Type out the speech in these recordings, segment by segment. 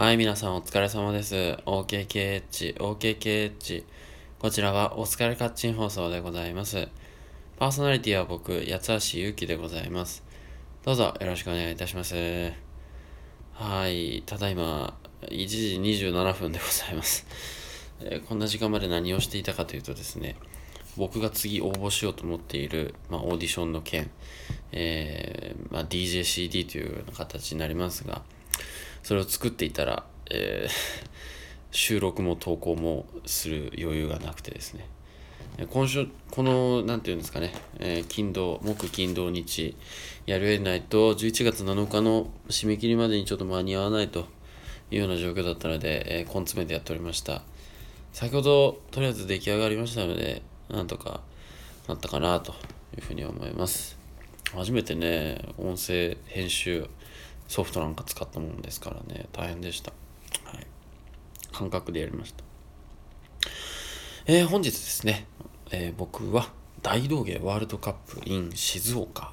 はい、皆さんお疲れ様です。OKKH、OKKH。こちらはお疲れカッチン放送でございます。パーソナリティは僕、八橋ゆうきでございます。どうぞよろしくお願いいたします。はい、ただいま1時27分でございます。えーこんな時間まで何をしていたかというとですね、僕が次応募しようと思っている、まあ、オーディションの件、えーまあ、DJCD というような形になりますが、それを作っていたら、えー 収録も投稿もする余裕がなくてですね、今週、この、なんていうんですかね、えー金土、木金土日、やるえないと、11月7日の締め切りまでにちょっと間に合わないというような状況だったので、えー根詰めてやっておりました。先ほど、とりあえず出来上がりましたので、なんとかなったかなというふうに思います。初めてね、音声編集ソフトなんか使ったもんですからね、大変でした。はい。感覚でやりました。えー本日ですね、えー僕は大道芸ワールドカップ in 静岡、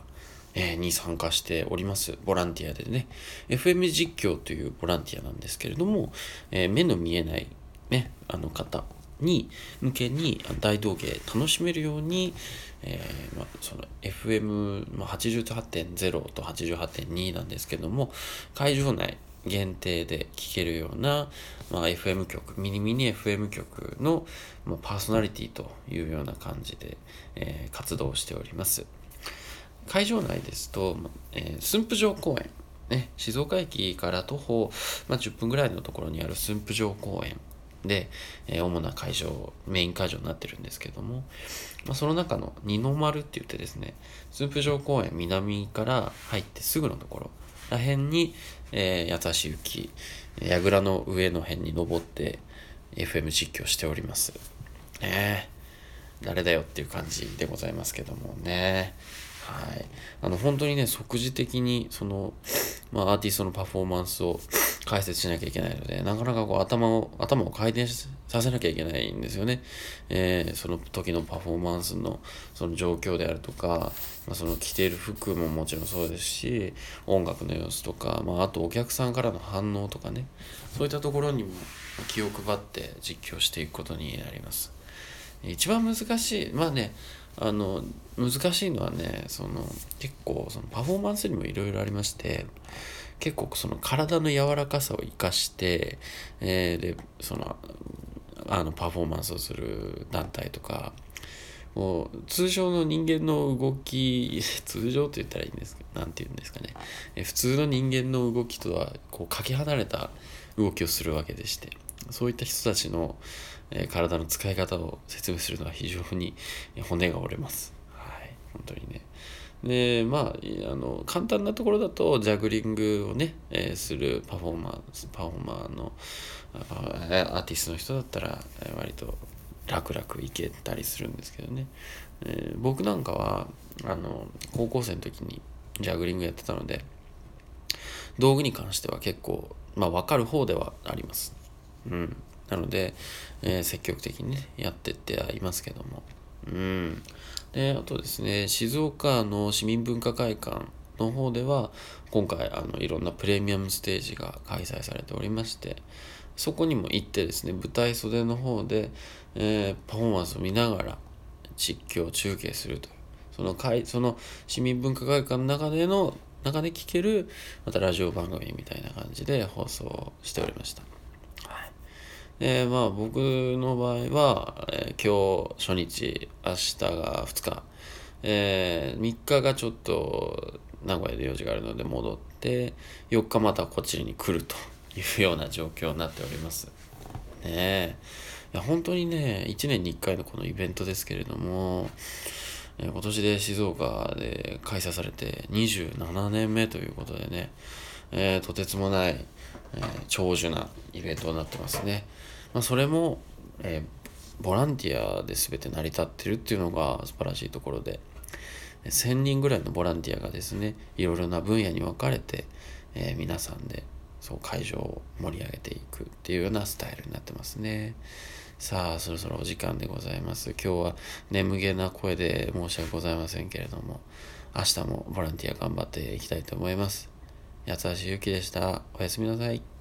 えに参加しております。ボランティアでね、FM 実況というボランティアなんですけれども、えー目の見えない、ね、あの方に向けに大道芸楽しめるように、えーまあ、その FM、まあ、88.0と88.2なんですけども会場内限定で聴けるような、まあ、FM 局ミニミニ FM 局の、まあ、パーソナリティというような感じで、えー活動しております。会場内ですと、まえー駿府城公園ね、静岡駅から徒歩、まあ、10分ぐらいのところにある駿府城公園で、えー主な会場メイン会場になってるんですけども、まあ、その中の二の丸って言ってですね駿府城公園南から入ってすぐのところらへんに、えー、八橋行き櫓の上の辺に登って FM 実況しております。ねえ誰だよっていう感じでございますけどもね。はい。あの本当にね即時的にその、まあ、アーティストのパフォーマンスを解説しなきゃいけないのでなかなかこう頭を頭を回転させなきゃいけないんですよね、えーその時のパフォーマンスのその状況であるとか、まあ、その着ている服ももちろんそうですし音楽の様子とか、まあ、あとお客さんからの反応とかね。そういったところにも気を配って実況していくことになります。一番難しい。まあねあの難しいのはねその結構そのパフォーマンスにもいろいろありまして結構その体の柔らかさを生かして、えーでそのあのパフォーマンスをする団体とかもう通常の人間の動き 通常と言ったらいいんですけどなんて言うんですかね。え普通の人間の動きとはこうかけ離れた動きをするわけでしてそういった人たちの、え体の使い方を説明するのは非常に骨が折れます。はい。本当にね。でまああの簡単なところだとジャグリングをね、えーするパフォーマーパフォーマーのアーティストの人だったら割と楽々いけたりするんですけどね、えー僕なんかはあの高校生の時にジャグリングやってたので道具に関しては結構、まあ、分かる方ではあります。うん、なので、えー積極的にねやってってはいますけども。うん、であとですね静岡の市民文化会館の方では今回あのいろんなプレミアムステージが開催されておりましてそこにも行ってですね舞台袖の方で、えーパフォーマンスを見ながら実況中継するというその会その市民文化会館の中での中で聞けるまたラジオ番組みたいな感じで放送しておりました。はいでまあ僕の場合は、えー今日初日明日が2日、え3日がちょっと名古屋で用事があるので戻って4日またこっちに来ると いうような状況になっております。ねえいや本当にね1年に1回のこのイベントですけれども、え今年で静岡で開催されて27年目ということでね、えーとてつもない、えー長寿なイベントになってますね。まあ、それも、えーボランティアで全て成り立ってるっていうのが素晴らしいところで1000人ぐらいのボランティアがですねいろいろな分野に分かれて、えー皆さんでそう会場を盛り上げていくっていうようなスタイルになってますね。さあそろそろお時間でございます。今日は眠気な声で申し訳ございませんけれども明日もボランティア頑張っていきたいと思います。八橋ゆきでした。おやすみなさい。